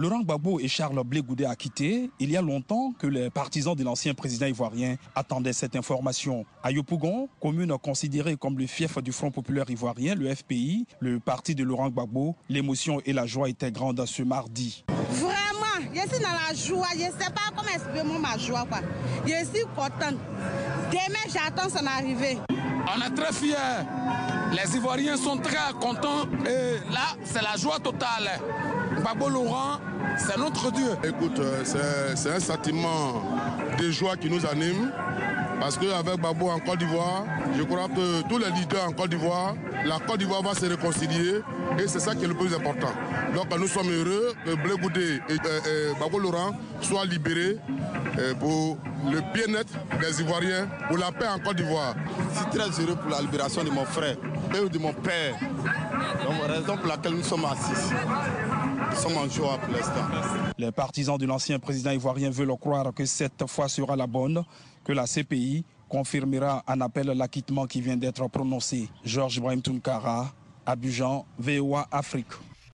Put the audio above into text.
Laurent Gbagbo et Charles Blé Goudé a quitté. Il y a longtemps que les partisans de l'ancien président ivoirien attendaient cette information. À Yopougon, commune considérée comme le fief du Front populaire ivoirien, le FPI, le parti de Laurent Gbagbo, l'émotion et la joie étaient grandes ce mardi. Vraiment, je suis dans la joie. Je ne sais pas comment exprimer ma joie. Quoi. Je suis contente. Demain, j'attends son arrivée. On est très fiers. Les Ivoiriens sont très contents. Et là, c'est la joie totale. Babo Laurent, c'est notre Dieu. Écoute, c'est un sentiment de joie qui nous anime. Parce qu'avec Babo en Côte d'Ivoire, je crois que tous les leaders en Côte d'Ivoire, la Côte d'Ivoire va se réconcilier et c'est ça qui est le plus important. Donc nous sommes heureux que Blé Goudé et, et, et Babo Laurent soient libérés pour le bien-être des Ivoiriens, pour la paix en Côte d'Ivoire. Je suis très heureux pour la libération de mon frère et de mon père. Donc, raison pour laquelle nous sommes assis. Nous sommes en joie pour l'instant. Les partisans de l'ancien président ivoirien veulent croire que cette fois sera la bonne, que la CPI confirmera en appel l'acquittement qui vient d'être prononcé. Georges Ibrahim Tunkara, Abidjan, VOA Afrique.